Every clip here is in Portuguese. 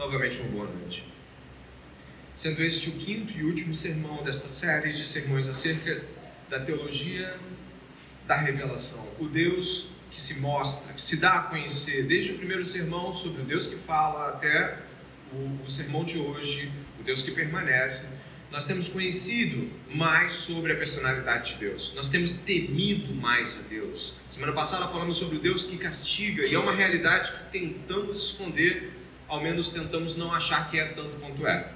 novamente uma boa noite. Sendo este o quinto e último sermão desta série de sermões acerca da teologia da revelação, o Deus que se mostra, que se dá a conhecer, desde o primeiro sermão sobre o Deus que fala até o, o sermão de hoje, o Deus que permanece, nós temos conhecido mais sobre a personalidade de Deus, nós temos temido mais a Deus. Semana passada falamos sobre o Deus que castiga, e é uma realidade que tentamos esconder, ao menos tentamos não achar que é tanto quanto é.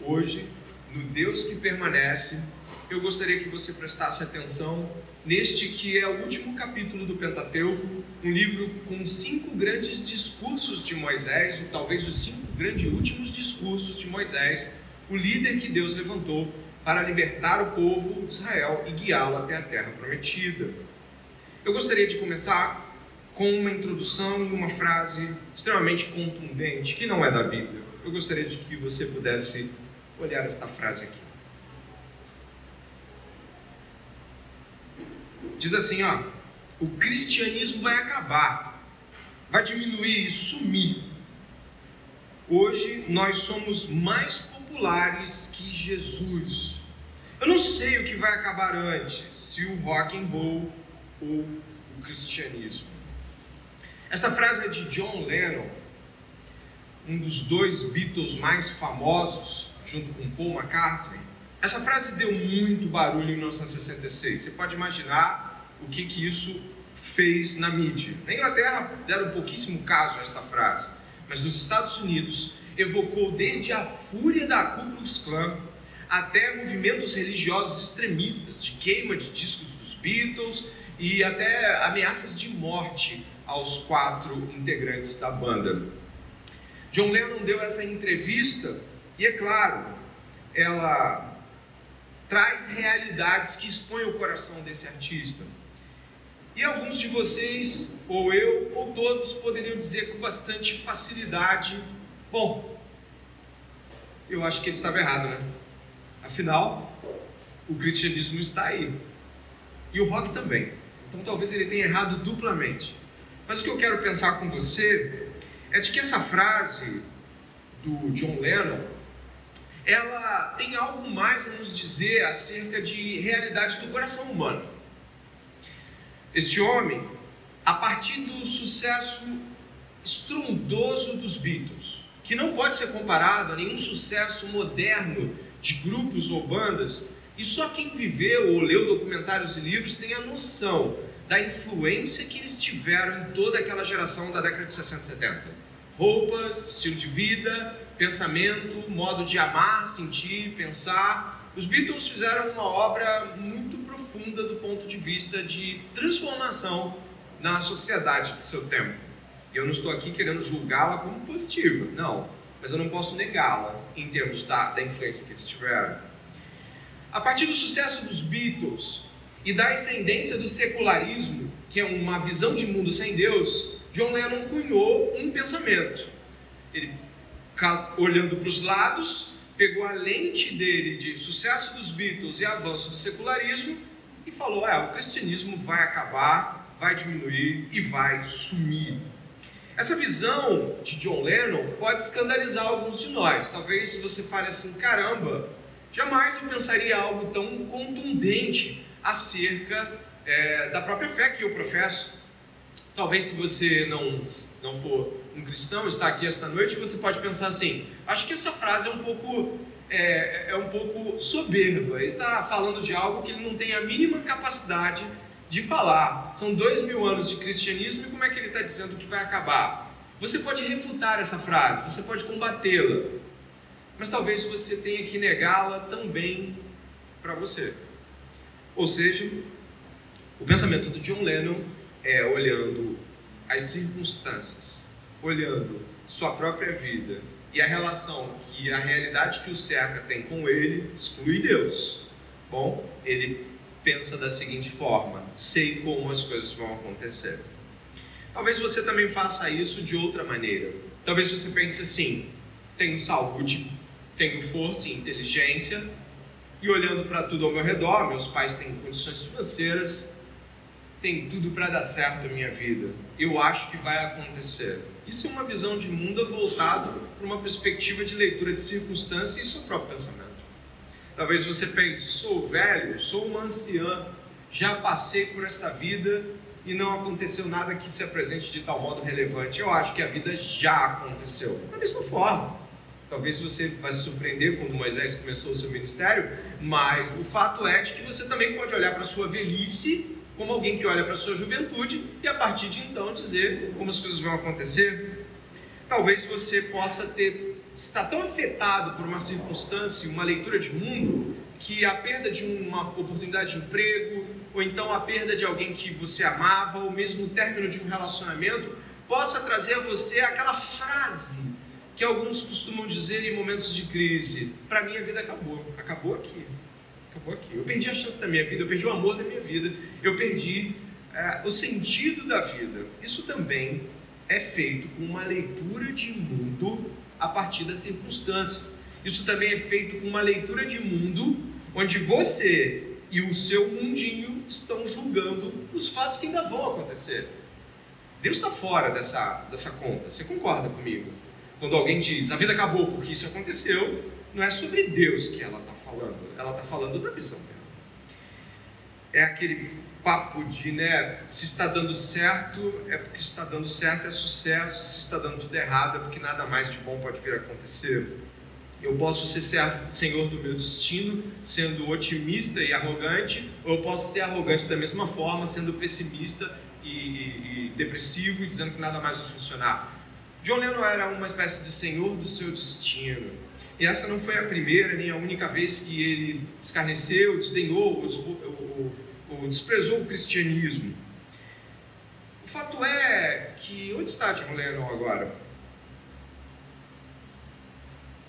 Hoje, no Deus que permanece, eu gostaria que você prestasse atenção neste que é o último capítulo do Pentateuco, um livro com cinco grandes discursos de Moisés, ou talvez os cinco grandes últimos discursos de Moisés o líder que Deus levantou para libertar o povo de Israel e guiá-lo até a terra prometida. Eu gostaria de começar com uma introdução e uma frase extremamente contundente, que não é da Bíblia. Eu gostaria de que você pudesse olhar esta frase aqui. Diz assim, ó: o cristianismo vai acabar, vai diminuir e sumir. Hoje nós somos mais populares que Jesus. Eu não sei o que vai acabar antes, se o rock and roll ou o cristianismo. Esta frase é de John Lennon, um dos dois Beatles mais famosos, junto com Paul McCartney. Essa frase deu muito barulho em 1966. Você pode imaginar o que, que isso fez na mídia. Na Inglaterra deram pouquíssimo caso a esta frase, mas nos Estados Unidos evocou desde a fúria da Ku Klux Klan até movimentos religiosos extremistas, de queima de discos dos Beatles e até ameaças de morte aos quatro integrantes da banda. John Lennon deu essa entrevista e, é claro, ela traz realidades que expõem o coração desse artista. E alguns de vocês, ou eu, ou todos, poderiam dizer com bastante facilidade Bom, eu acho que ele estava errado, né? Afinal, o cristianismo está aí. E o rock também. Então talvez ele tenha errado duplamente. Mas o que eu quero pensar com você é de que essa frase do John Lennon, ela tem algo mais a nos dizer acerca de realidade do coração humano. Este homem, a partir do sucesso estrondoso dos Beatles, que não pode ser comparado a nenhum sucesso moderno de grupos ou bandas, e só quem viveu ou leu documentários e livros tem a noção da influência que eles tiveram em toda aquela geração da década de 60 e 70. Roupas, estilo de vida, pensamento, modo de amar, sentir, pensar. Os Beatles fizeram uma obra muito profunda do ponto de vista de transformação na sociedade de seu tempo. Eu não estou aqui querendo julgá-la como positiva, não. Mas eu não posso negá-la em termos da, da influência que eles tiveram. A partir do sucesso dos Beatles e da ascendência do secularismo, que é uma visão de mundo sem Deus, John Lennon cunhou um pensamento. Ele, olhando para os lados, pegou a lente dele de sucesso dos Beatles e avanço do secularismo e falou: é, o cristianismo vai acabar, vai diminuir e vai sumir. Essa visão de John Lennon pode escandalizar alguns de nós. Talvez se você fale assim, caramba, jamais eu pensaria algo tão contundente acerca é, da própria fé que eu professo. Talvez se você não, não for um cristão, está aqui esta noite, você pode pensar assim, acho que essa frase é um pouco, é, é um pouco soberba, ele está falando de algo que ele não tem a mínima capacidade de falar. São dois mil anos de cristianismo e como é que ele está dizendo que vai acabar? Você pode refutar essa frase, você pode combatê-la, mas talvez você tenha que negá-la também para você. Ou seja, o pensamento do John Lennon é olhando as circunstâncias, olhando sua própria vida e a relação que a realidade que o cerca tem com ele, exclui Deus. Bom, ele pensa da seguinte forma: sei como as coisas vão acontecer. Talvez você também faça isso de outra maneira. Talvez você pense assim: tenho saúde, tenho força e inteligência, e olhando para tudo ao meu redor, meus pais têm condições financeiras, tem tudo para dar certo a minha vida. Eu acho que vai acontecer. Isso é uma visão de mundo voltado para uma perspectiva de leitura de circunstância e seu próprio pensamento. Talvez você pense: sou velho, sou uma anciã, já passei por esta vida e não aconteceu nada que se apresente de tal modo relevante. Eu acho que a vida já aconteceu. Da mesma forma. Talvez você vai se surpreender quando Moisés começou o seu ministério, mas o fato é de que você também pode olhar para a sua velhice como alguém que olha para a sua juventude e a partir de então dizer como as coisas vão acontecer. Talvez você possa ter estar tão afetado por uma circunstância, uma leitura de mundo, que a perda de uma oportunidade de emprego, ou então a perda de alguém que você amava, ou mesmo o término de um relacionamento, possa trazer a você aquela frase que alguns costumam dizer em momentos de crise: para mim a vida acabou, acabou aqui, acabou aqui. Eu perdi a chance da minha vida, eu perdi o amor da minha vida, eu perdi é, o sentido da vida. Isso também é feito com uma leitura de mundo a partir da circunstância. Isso também é feito com uma leitura de mundo onde você e o seu mundinho estão julgando os fatos que ainda vão acontecer. Deus está fora dessa, dessa conta. Você concorda comigo? Quando alguém diz a vida acabou porque isso aconteceu, não é sobre Deus que ela está falando. Ela está falando da visão dela. É aquele papo de, né, se está dando certo, é porque está dando certo, é sucesso. Se está dando tudo errado, é porque nada mais de bom pode vir a acontecer. Eu posso ser senhor do meu destino, sendo otimista e arrogante, ou eu posso ser arrogante da mesma forma, sendo pessimista e, e, e depressivo e dizendo que nada mais vai funcionar. John Lennon era uma espécie de senhor do seu destino. E essa não foi a primeira nem a única vez que ele escarneceu, desdenhou ou, ou, ou desprezou o cristianismo. O fato é que onde está John Lennon agora?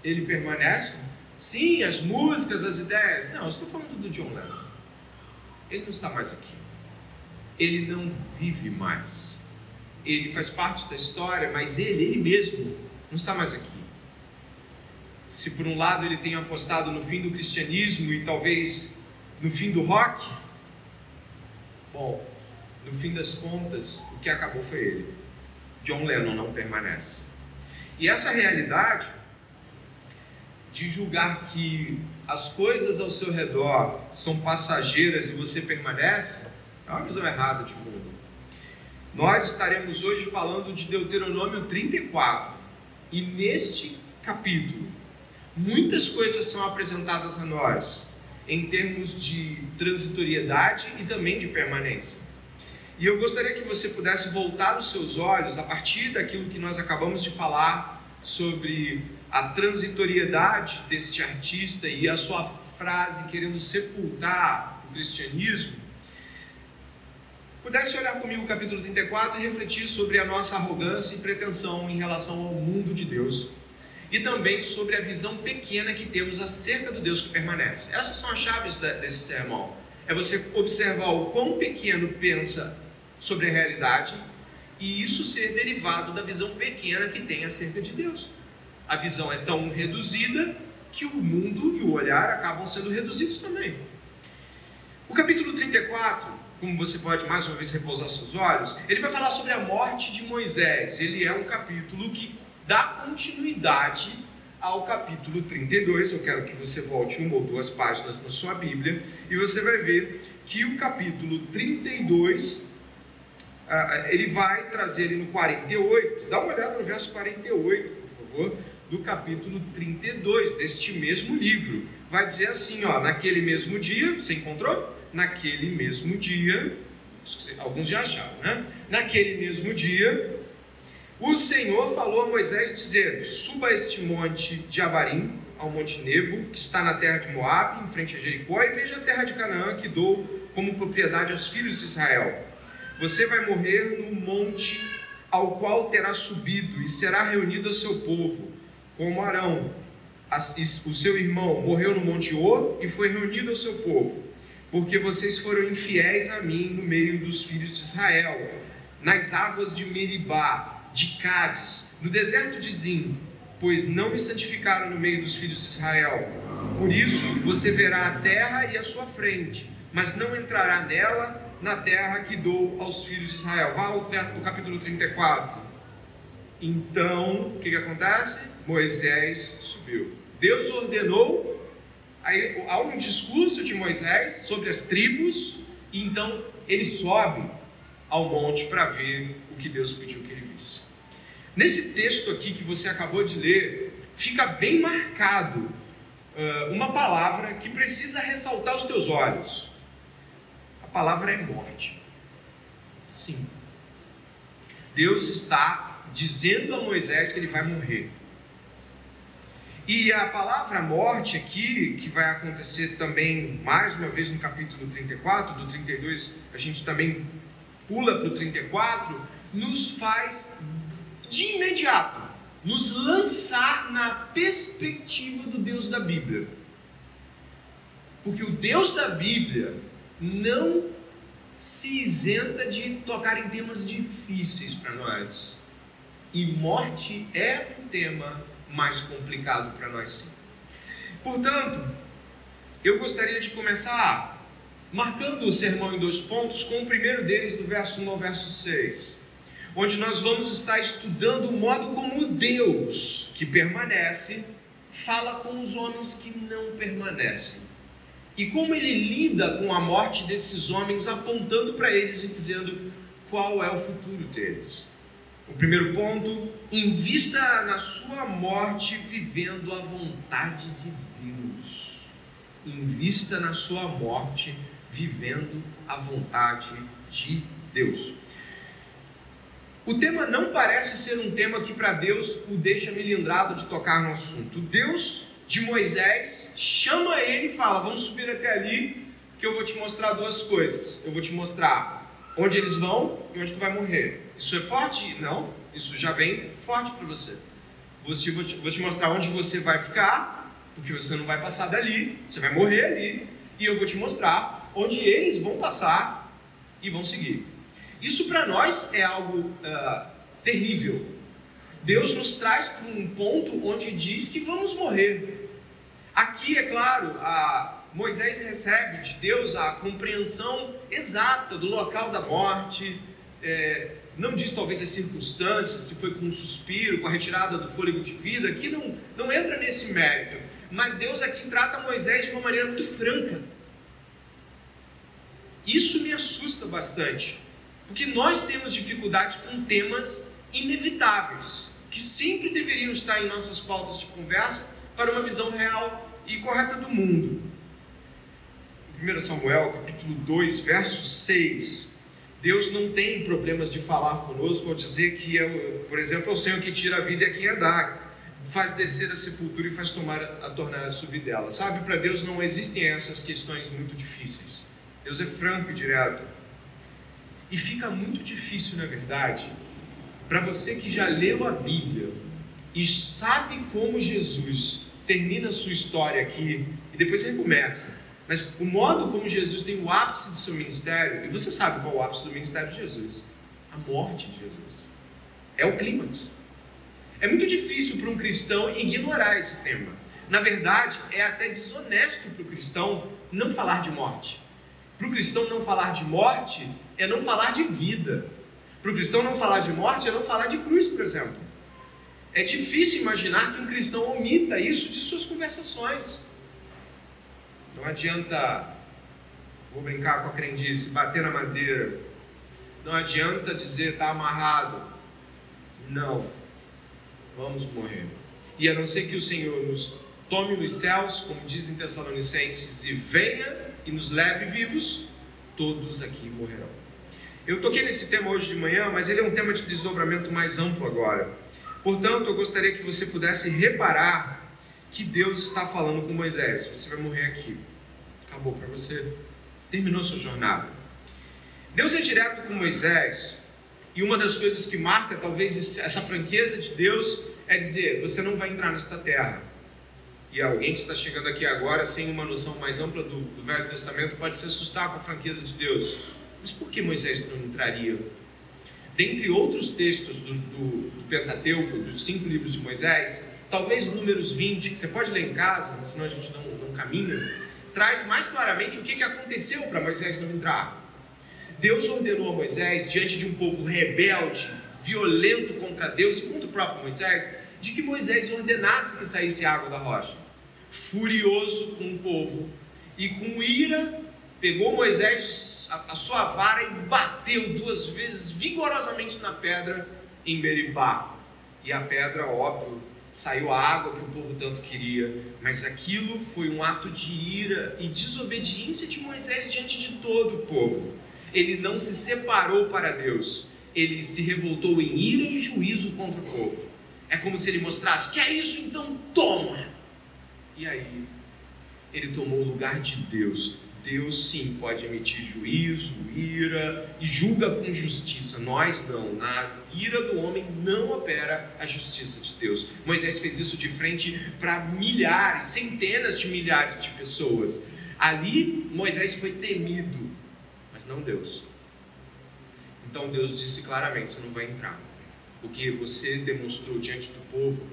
ele permanece? Sim, as músicas, as ideias. Não, eu estou falando do John Lennon. Ele não está mais aqui. Ele não vive mais. Ele faz parte da história, mas ele, ele mesmo, não está mais aqui. Se por um lado ele tem apostado no fim do cristianismo e talvez no fim do rock, bom, no fim das contas, o que acabou foi ele. John Lennon não permanece. E essa realidade de julgar que as coisas ao seu redor são passageiras e você permanece, é uma visão errada de mundo. Nós estaremos hoje falando de Deuteronômio 34. E neste capítulo, muitas coisas são apresentadas a nós em termos de transitoriedade e também de permanência. E eu gostaria que você pudesse voltar os seus olhos a partir daquilo que nós acabamos de falar sobre a transitoriedade deste artista e a sua frase querendo sepultar o cristianismo, pudesse olhar comigo o capítulo 34 e refletir sobre a nossa arrogância e pretensão em relação ao mundo de Deus e também sobre a visão pequena que temos acerca do Deus que permanece. Essas são as chaves desse sermão. É você observar o quão pequeno pensa sobre a realidade e isso ser derivado da visão pequena que tem acerca de Deus a visão é tão reduzida que o mundo e o olhar acabam sendo reduzidos também. O capítulo 34, como você pode mais uma vez repousar seus olhos, ele vai falar sobre a morte de Moisés. Ele é um capítulo que dá continuidade ao capítulo 32. Eu quero que você volte uma ou duas páginas na sua Bíblia e você vai ver que o capítulo 32 ah, ele vai trazer ele no 48. Dá uma olhada no verso 48, por favor do capítulo 32 deste mesmo livro. Vai dizer assim, ó, naquele mesmo dia, você encontrou? Naquele mesmo dia, alguns já acharam, né? Naquele mesmo dia, o Senhor falou a Moisés dizendo: Suba este monte de Abarim, ao monte Nebo, que está na terra de Moab, em frente a Jericó, e veja a terra de Canaã que dou como propriedade aos filhos de Israel. Você vai morrer no monte ao qual terá subido e será reunido ao seu povo como Arão, o seu irmão, morreu no Monte Or e foi reunido ao seu povo, porque vocês foram infiéis a mim no meio dos filhos de Israel, nas águas de Meribá, de Cádiz, no deserto de Zim, pois não me santificaram no meio dos filhos de Israel. Por isso você verá a terra e a sua frente, mas não entrará nela, na terra que dou aos filhos de Israel. Vá ao capítulo 34. Então, o que, que acontece? Moisés subiu. Deus ordenou, aí, há um discurso de Moisés sobre as tribos, e então ele sobe ao monte para ver o que Deus pediu que ele visse. Nesse texto aqui que você acabou de ler, fica bem marcado uh, uma palavra que precisa ressaltar os teus olhos. A palavra é morte. Sim. Deus está dizendo a Moisés que ele vai morrer. E a palavra morte aqui, que vai acontecer também mais uma vez no capítulo 34, do 32 a gente também pula para o 34, nos faz de imediato nos lançar na perspectiva do Deus da Bíblia. Porque o Deus da Bíblia não se isenta de tocar em temas difíceis para nós. E morte é um tema mais complicado para nós sim. Portanto, eu gostaria de começar marcando o sermão em dois pontos, com o primeiro deles do verso 1 ao verso 6, onde nós vamos estar estudando o modo como Deus, que permanece, fala com os homens que não permanecem. E como ele lida com a morte desses homens, apontando para eles e dizendo qual é o futuro deles. O primeiro ponto, invista na sua morte vivendo a vontade de Deus. Invista na sua morte vivendo a vontade de Deus. O tema não parece ser um tema que para Deus o deixa melindrado de tocar no assunto. Deus de Moisés chama ele e fala: Vamos subir até ali, que eu vou te mostrar duas coisas. Eu vou te mostrar onde eles vão e onde tu vai morrer. Isso é forte? Não. Isso já vem forte para você. Te, vou, te, vou te mostrar onde você vai ficar, porque você não vai passar dali, você vai morrer ali, e eu vou te mostrar onde eles vão passar e vão seguir. Isso para nós é algo uh, terrível. Deus nos traz para um ponto onde diz que vamos morrer. Aqui, é claro, a Moisés recebe de Deus a compreensão exata do local da morte, é, não diz talvez as circunstâncias, se foi com um suspiro, com a retirada do fôlego de vida, que não, não entra nesse mérito. Mas Deus aqui trata Moisés de uma maneira muito franca. Isso me assusta bastante, porque nós temos dificuldade com temas inevitáveis, que sempre deveriam estar em nossas pautas de conversa para uma visão real e correta do mundo. 1 Samuel, capítulo 2, verso 6, Deus não tem problemas de falar conosco ou dizer que, é, por exemplo, é o Senhor que tira a vida e é quem a dá, faz descer a sepultura e faz tomar a tornar a subir dela. Sabe, para Deus não existem essas questões muito difíceis. Deus é franco e direto. E fica muito difícil, na verdade, para você que já leu a Bíblia e sabe como Jesus termina a sua história aqui e depois recomeça mas o modo como Jesus tem o ápice do seu ministério, e você sabe qual é o ápice do ministério de Jesus? A morte de Jesus. É o clímax. É muito difícil para um cristão ignorar esse tema. Na verdade, é até desonesto para o cristão não falar de morte. Para o cristão não falar de morte é não falar de vida. Para o cristão não falar de morte é não falar de cruz, por exemplo. É difícil imaginar que um cristão omita isso de suas conversações. Não adianta, vou brincar com a crendice, bater na madeira. Não adianta dizer está amarrado. Não, vamos morrer. E a não ser que o Senhor nos tome nos céus, como dizem Tessalonicenses, e venha e nos leve vivos, todos aqui morrerão. Eu toquei nesse tema hoje de manhã, mas ele é um tema de desdobramento mais amplo agora. Portanto, eu gostaria que você pudesse reparar que Deus está falando com Moisés: você vai morrer aqui. Acabou para você. Terminou sua jornada. Deus é direto com Moisés, e uma das coisas que marca talvez essa franqueza de Deus é dizer: você não vai entrar nesta terra. E alguém que está chegando aqui agora, sem uma noção mais ampla do, do Velho Testamento, pode se assustar com a franqueza de Deus. Mas por que Moisés não entraria? Dentre outros textos do, do, do Pentateuco, dos cinco livros de Moisés, talvez números 20, que você pode ler em casa, senão a gente não, não caminha, traz mais claramente o que, que aconteceu para Moisés não entrar. Deus ordenou a Moisés, diante de um povo rebelde, violento contra Deus e contra o próprio Moisés, de que Moisés ordenasse que saísse água da rocha. Furioso com o povo e com ira, pegou Moisés a, a sua vara e bateu duas vezes vigorosamente na pedra em Meribá. E a pedra, óbvio, saiu a água que o povo tanto queria, mas aquilo foi um ato de ira e desobediência de Moisés diante de todo o povo. Ele não se separou para Deus, ele se revoltou em ira e juízo contra o povo. É como se ele mostrasse: quer isso? Então toma! E aí, ele tomou o lugar de Deus. Deus sim pode emitir juízo, ira e julga com justiça. Nós não. Na ira do homem não opera a justiça de Deus. Moisés fez isso de frente para milhares, centenas de milhares de pessoas. Ali Moisés foi temido, mas não Deus. Então Deus disse claramente: você não vai entrar, porque você demonstrou diante do povo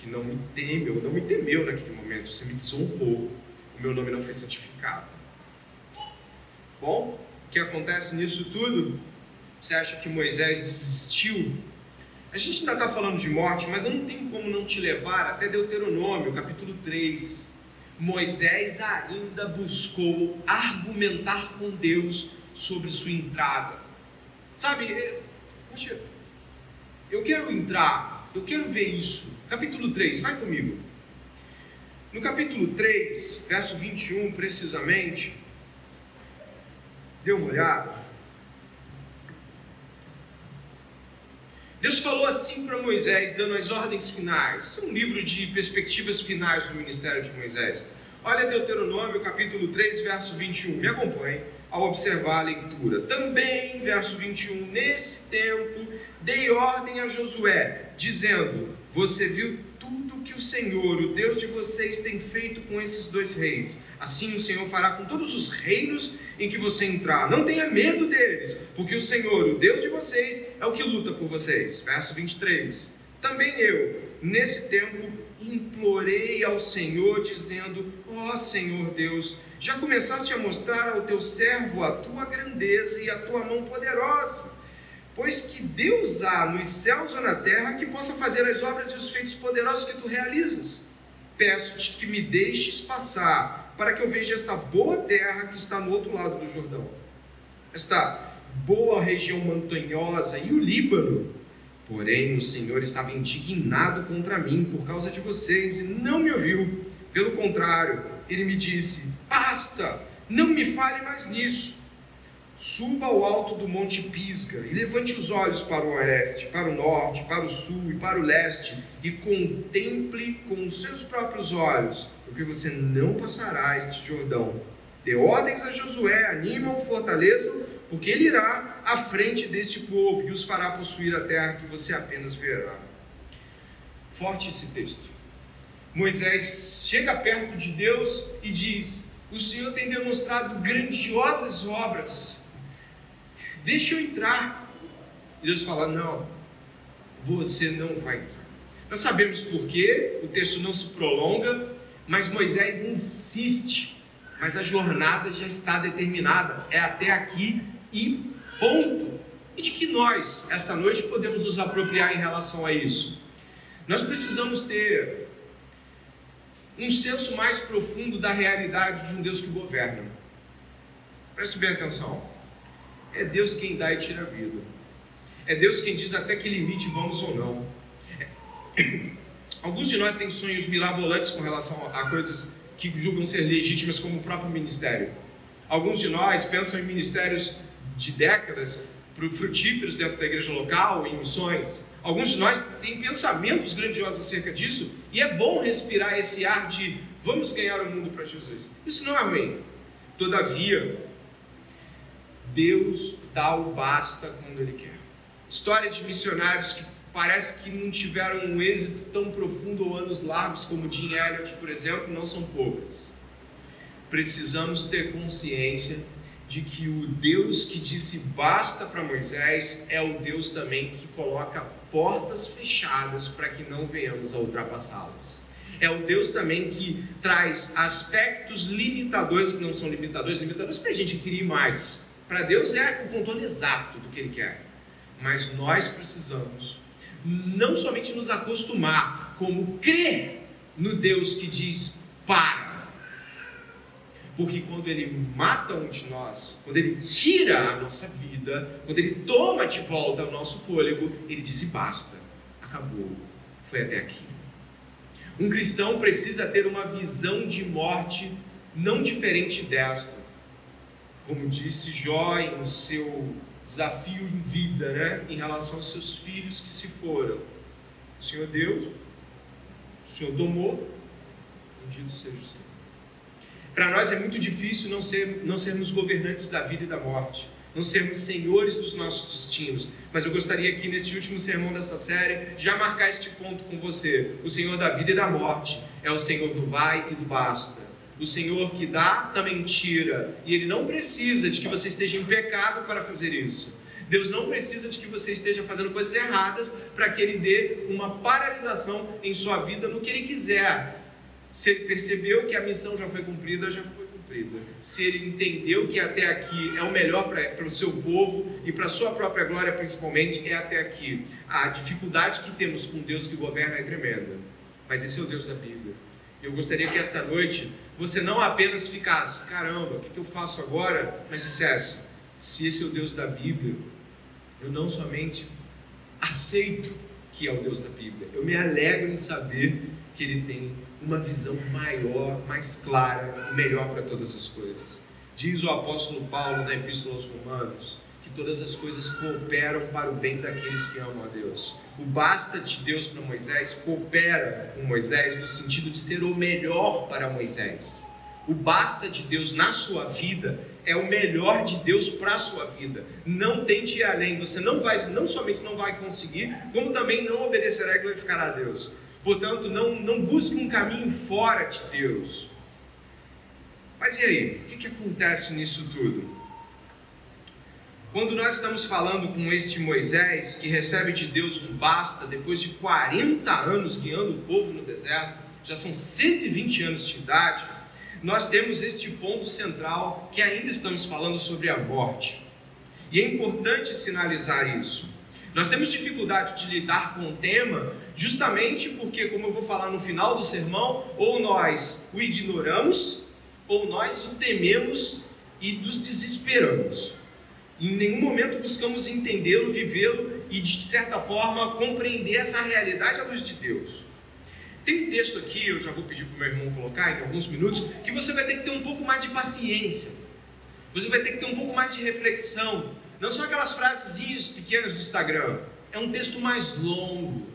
que não me temeu, não me temeu naquele momento, você me desonrou, o meu nome não foi santificado. Bom, o que acontece nisso tudo? Você acha que Moisés desistiu? A gente ainda está falando de morte, mas eu não tenho como não te levar até Deuteronômio, capítulo 3. Moisés ainda buscou argumentar com Deus sobre sua entrada. Sabe, é, poxa, eu quero entrar, eu quero ver isso. Capítulo 3, vai comigo. No capítulo 3, verso 21, precisamente, dê uma olhada. Deus falou assim para Moisés, dando as ordens finais. Isso é um livro de perspectivas finais do ministério de Moisés. Olha Deuteronômio, capítulo 3, verso 21. Me acompanhe ao observar a leitura. Também, verso 21, nesse tempo dei ordem a Josué, dizendo: Você viu tudo que o Senhor, o Deus de vocês, tem feito com esses dois reis. Assim o Senhor fará com todos os reinos em que você entrar. Não tenha medo deles, porque o Senhor, o Deus de vocês, é o que luta por vocês. Verso 23. Também eu, nesse tempo, implorei ao Senhor, dizendo: Ó oh, Senhor Deus, já começaste a mostrar ao teu servo a tua grandeza e a tua mão poderosa. Pois que Deus há nos céus ou na terra que possa fazer as obras e os feitos poderosos que tu realizas. Peço-te que me deixes passar, para que eu veja esta boa terra que está no outro lado do Jordão. Esta boa região montanhosa e o Líbano. Porém, o Senhor estava indignado contra mim por causa de vocês e não me ouviu. Pelo contrário, ele me disse: Basta, não me fale mais nisso. Suba ao alto do Monte Pisga e levante os olhos para o oeste, para o norte, para o sul e para o leste e contemple com os seus próprios olhos, porque você não passará este Jordão. Dê ordens a Josué, animam, fortaleçam, porque ele irá à frente deste povo e os fará possuir a terra que você apenas verá. Forte esse texto. Moisés chega perto de Deus e diz: O Senhor tem demonstrado grandiosas obras, deixa eu entrar. E Deus fala: Não, você não vai entrar. Nós sabemos por quê, o texto não se prolonga, mas Moisés insiste. Mas a jornada já está determinada, é até aqui e ponto. E de que nós, esta noite, podemos nos apropriar em relação a isso? Nós precisamos ter um senso mais profundo da realidade de um Deus que governa. Preste bem atenção. É Deus quem dá e tira a vida. É Deus quem diz até que limite vamos ou não. Alguns de nós têm sonhos mirabolantes com relação a coisas que julgam ser legítimas, como o próprio ministério. Alguns de nós pensam em ministérios de décadas frutíferos dentro da igreja local, em missões. Alguns de nós têm pensamentos grandiosos acerca disso, e é bom respirar esse ar de vamos ganhar o mundo para Jesus. Isso não é ruim. Todavia, Deus dá o basta quando Ele quer. História de missionários que parece que não tiveram um êxito tão profundo ou anos largos como Jim Elliot, por exemplo, não são poucas. Precisamos ter consciência de que o Deus que disse basta para Moisés é o Deus também que coloca portas fechadas para que não venhamos a ultrapassá-las. É o Deus também que traz aspectos limitadores, que não são limitadores, limitadores para a gente querer mais. Para Deus é o controle exato do que Ele quer. Mas nós precisamos não somente nos acostumar, como crer no Deus que diz para. Porque quando ele mata um de nós, quando ele tira a nossa vida, quando ele toma de volta o nosso fôlego, ele diz: basta, acabou, foi até aqui. Um cristão precisa ter uma visão de morte não diferente desta. Como disse Jó em seu desafio em vida, né? em relação aos seus filhos que se foram. O Senhor Deus, o Senhor tomou, bendito seja o Senhor. Para nós é muito difícil não, ser, não sermos governantes da vida e da morte, não sermos senhores dos nossos destinos. Mas eu gostaria aqui, neste último sermão dessa série, já marcar este ponto com você. O Senhor da vida e da morte é o Senhor do vai e do basta. O Senhor que dá também tira. E Ele não precisa de que você esteja em pecado para fazer isso. Deus não precisa de que você esteja fazendo coisas erradas para que Ele dê uma paralisação em sua vida no que Ele quiser. Se ele percebeu que a missão já foi cumprida, já foi cumprida. Se ele entendeu que até aqui é o melhor para o seu povo e para a sua própria glória, principalmente, é até aqui. A dificuldade que temos com Deus que governa é tremenda. Mas esse é o Deus da Bíblia. Eu gostaria que esta noite você não apenas ficasse, caramba, o que, eu faço agora? Mas dissesse, se esse é o Deus da Bíblia, eu não somente aceito que é o Deus da Bíblia, eu me alegro em saber que Ele tem uma visão maior, mais clara, melhor para todas as coisas. Diz o apóstolo Paulo na Epístola aos Romanos que todas as coisas cooperam para o bem daqueles que amam a Deus. O basta de Deus para Moisés coopera com Moisés no sentido de ser o melhor para Moisés. O basta de Deus na sua vida é o melhor de Deus para a sua vida. Não tente ir além. Você não vai, não somente não vai conseguir, como também não obedecerá e glorificará a Deus. Portanto, não, não busque um caminho fora de Deus. Mas e aí? O que, que acontece nisso tudo? Quando nós estamos falando com este Moisés, que recebe de Deus um basta, depois de 40 anos guiando o povo no deserto, já são 120 anos de idade, nós temos este ponto central que ainda estamos falando sobre a morte. E é importante sinalizar isso. Nós temos dificuldade de lidar com o tema justamente porque, como eu vou falar no final do sermão, ou nós o ignoramos, ou nós o tememos e nos desesperamos. Em nenhum momento buscamos entendê-lo, vivê-lo e, de certa forma, compreender essa realidade à luz de Deus. Tem um texto aqui, eu já vou pedir para o meu irmão colocar em alguns minutos, que você vai ter que ter um pouco mais de paciência. Você vai ter que ter um pouco mais de reflexão. Não são aquelas frasezinhas pequenas do Instagram. É um texto mais longo.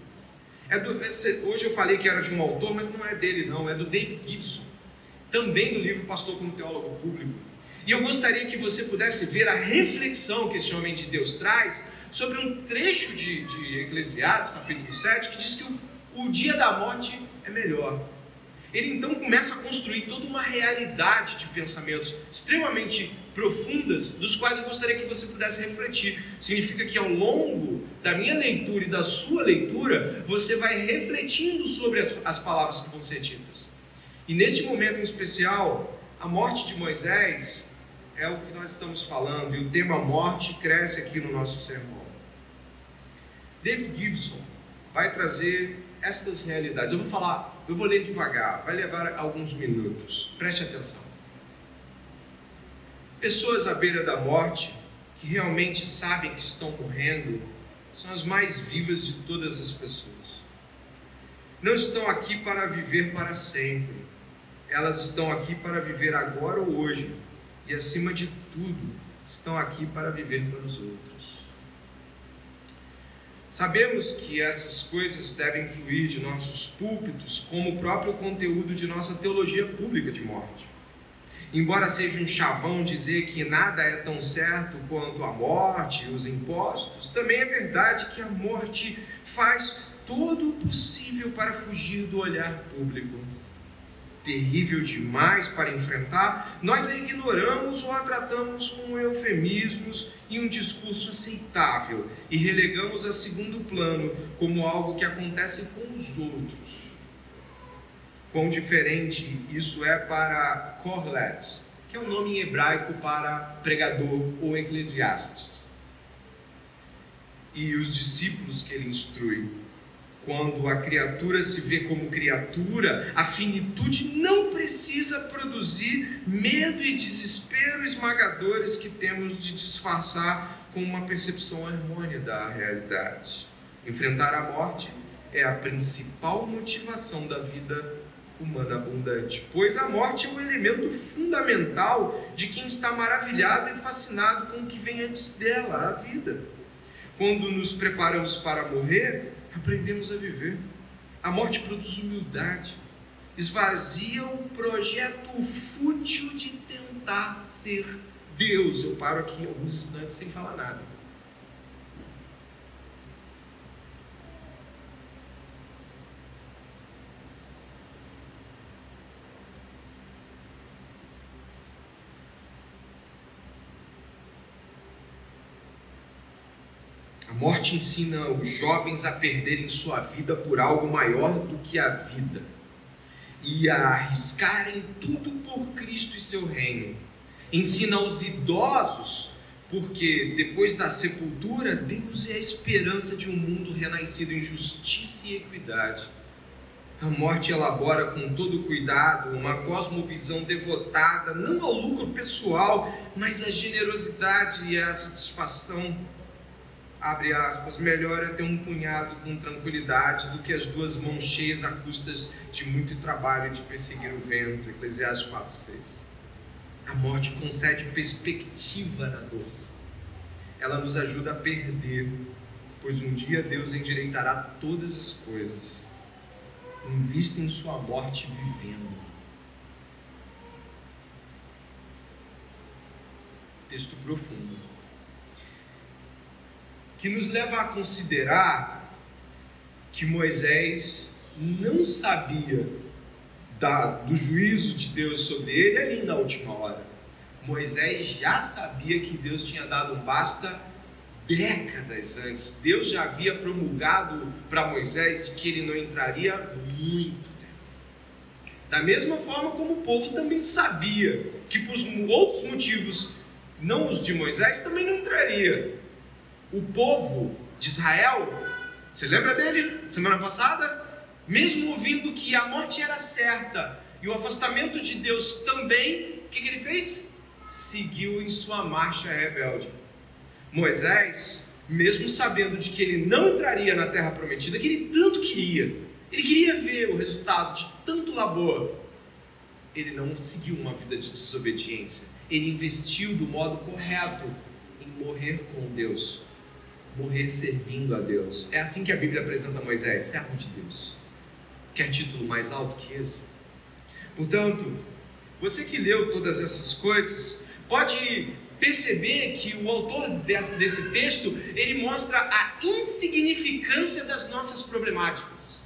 É do, esse, hoje eu falei que era de um autor, mas não é dele não, é do David Gibson. Também do livro Pastor como Teólogo Público. E eu gostaria que você pudesse ver a reflexão que esse homem de Deus traz sobre um trecho de, de Eclesiastes, capítulo 7, que diz que o, o dia da morte é melhor. Ele então começa a construir toda uma realidade de pensamentos extremamente profundas, dos quais eu gostaria que você pudesse refletir. Significa que ao longo da minha leitura e da sua leitura, você vai refletindo sobre as, as palavras que vão ser ditas. E neste momento em especial, a morte de Moisés é o que nós estamos falando, e o tema morte cresce aqui no nosso sermão. David Gibson vai trazer estas realidades. Eu vou falar, eu vou ler devagar, vai levar alguns minutos. Preste atenção. Pessoas à beira da morte, que realmente sabem que estão morrendo, são as mais vivas de todas as pessoas. Não estão aqui para viver para sempre. Elas estão aqui para viver agora ou hoje e, acima de tudo, estão aqui para viver para os outros. Sabemos que essas coisas devem fluir de nossos púlpitos, como o próprio conteúdo de nossa teologia pública de morte. Embora seja um chavão dizer que nada é tão certo quanto a morte e os impostos, também é verdade que a morte faz todo o possível para fugir do olhar público terrível demais para enfrentar, nós a ignoramos ou a tratamos com eufemismos e um discurso aceitável e relegamos a segundo plano como algo que acontece com os outros. Quão diferente isso é para Corlett, que é o nome em hebraico para pregador ou eclesiastes. E os discípulos que ele instrui. Quando a criatura se vê como criatura, a finitude não precisa produzir medo e desespero esmagadores que temos de disfarçar com uma percepção harmônia da realidade. Enfrentar a morte é a principal motivação da vida humana abundante, pois a morte é o elemento fundamental de quem está maravilhado e fascinado com o que vem antes dela, a vida. Quando nos preparamos para morrer, aprendemos a viver. A morte produz humildade, esvazia o projeto fútil de tentar ser Deus. Eu paro aqui alguns instantes sem falar nada. Morte ensina os jovens a perderem sua vida por algo maior do que a vida e a arriscarem tudo por Cristo e seu reino. Ensina aos idosos, porque depois da sepultura, Deus é a esperança de um mundo renascido em justiça e equidade. A morte elabora com todo cuidado uma cosmovisão devotada não ao lucro pessoal, mas à generosidade e à satisfação abre aspas, melhor é ter um punhado com tranquilidade do que as duas mãos cheias a custas de muito trabalho de perseguir o vento. Eclesiastes 4,6. A morte concede perspectiva na dor. Ela nos ajuda a perder, pois um dia Deus endireitará todas as coisas. Invista em sua morte vivendo. Texto profundo que nos leva a considerar que Moisés não sabia da, do juízo de Deus sobre ele ali na última hora. Moisés já sabia que Deus tinha dado um basta décadas antes. Deus já havia promulgado para Moisés que ele não entraria muito tempo. Da mesma forma como o povo também sabia que por outros motivos, não os de Moisés, também não entraria o povo de Israel, você lembra dele semana passada? Mesmo ouvindo que a morte era certa e o afastamento de Deus também, o que, que ele fez? Seguiu em sua marcha rebelde. Moisés, mesmo sabendo de que ele não entraria na terra prometida, que ele tanto queria, ele queria ver o resultado de tanto labor, ele não seguiu uma vida de desobediência. Ele investiu do modo correto em morrer com Deus morrer servindo a Deus. É assim que a Bíblia apresenta Moisés, servo de Deus. Quer título mais alto que esse? Portanto, você que leu todas essas coisas, pode perceber que o autor desse, desse texto, ele mostra a insignificância das nossas problemáticas.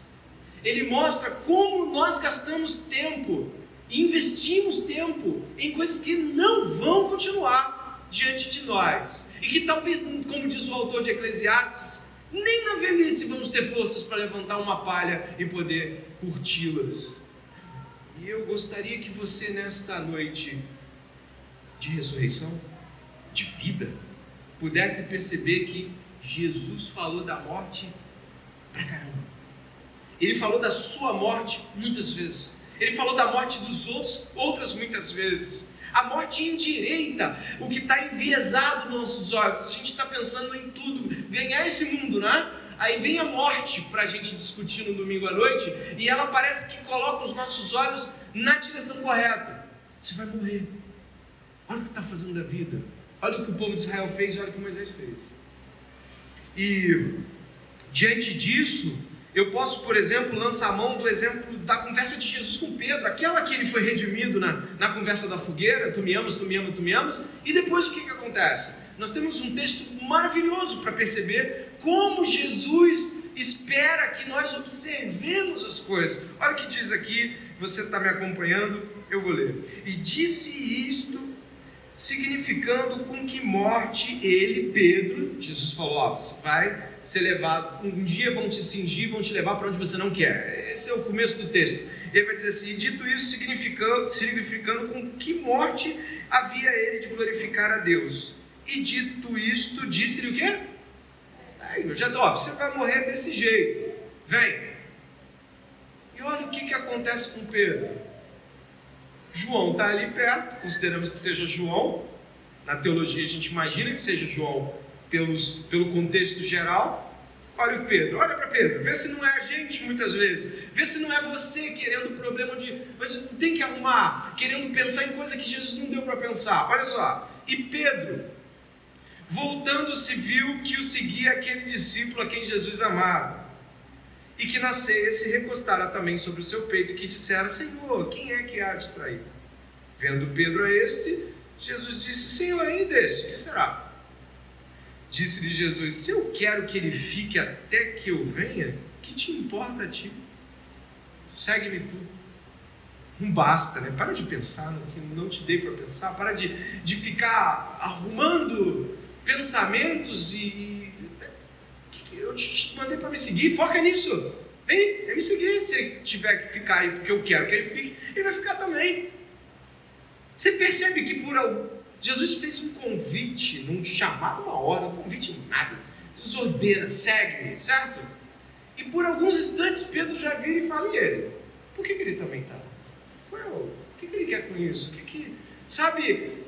Ele mostra como nós gastamos tempo, investimos tempo em coisas que não vão continuar diante de nós e que talvez, como diz o autor de Eclesiastes, nem na velhice vamos ter forças para levantar uma palha e poder curti-las. E eu gostaria que você, nesta noite de ressurreição, de vida, pudesse perceber que Jesus falou da morte pra caramba. Ele falou da sua morte muitas vezes. Ele falou da morte dos outros outras muitas vezes. A morte endireita o que está enviesado nos nossos olhos. A gente está pensando em tudo, ganhar esse mundo, né? Aí vem a morte para a gente discutir no domingo à noite e ela parece que coloca os nossos olhos na direção correta. Você vai morrer. Olha o que está fazendo da vida. Olha o que o povo de Israel fez e olha o que Moisés fez. E diante disso, eu posso, por exemplo, lançar a mão do exemplo da conversa de Jesus com Pedro, aquela que ele foi redimido na, na conversa da fogueira, tu me amas, tu me amas, tu me amas, e depois o que, que acontece? Nós temos um texto maravilhoso para perceber como Jesus espera que nós observemos as coisas. Olha o que diz aqui, você está me acompanhando, eu vou ler. E disse isto, significando com que morte ele, Pedro, Jesus falou, ó, vai ser levado, um dia vão te cingir, vão te levar para onde você não quer. Esse é o começo do texto. Ele vai dizer assim: dito isso, significando, significando com que morte havia ele de glorificar a Deus. E dito isto, disse-lhe o quê? Aí, já ó, você vai morrer desse jeito. Vem. E olha o que, que acontece com Pedro. João está ali perto, consideramos que seja João. Na teologia a gente imagina que seja João pelos, pelo contexto geral. Olha o Pedro, olha para Pedro, vê se não é a gente muitas vezes, vê se não é você querendo o problema de. Mas tem que arrumar, querendo pensar em coisa que Jesus não deu para pensar. Olha só, e Pedro, voltando-se, viu que o seguia aquele discípulo a quem Jesus amava, e que na ceia se recostara também sobre o seu peito, que dissera: Senhor, quem é que há de trair? Vendo Pedro a este, Jesus disse: Senhor, ainda este, que será? Disse-lhe Jesus: Se eu quero que ele fique até que eu venha, que te importa a ti? Segue-me tu. Não basta, né? Para de pensar no que não te dei para pensar. Para de, de ficar arrumando pensamentos e. Eu te mandei para me seguir, foca nisso. Vem, vem me seguir. Se ele tiver que ficar aí porque eu quero que ele fique, ele vai ficar também. Você percebe que por Jesus fez um convite, não chamado uma hora, um convite nada. Jesus ordena, segue-me, certo? E por alguns instantes Pedro já vira e fala, e ele? Por que, que ele também está? O que, que ele quer com isso? O que que... Sabe,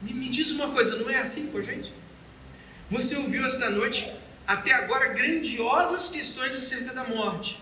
me, me diz uma coisa, não é assim com a gente? Você ouviu esta noite, até agora, grandiosas questões acerca da morte.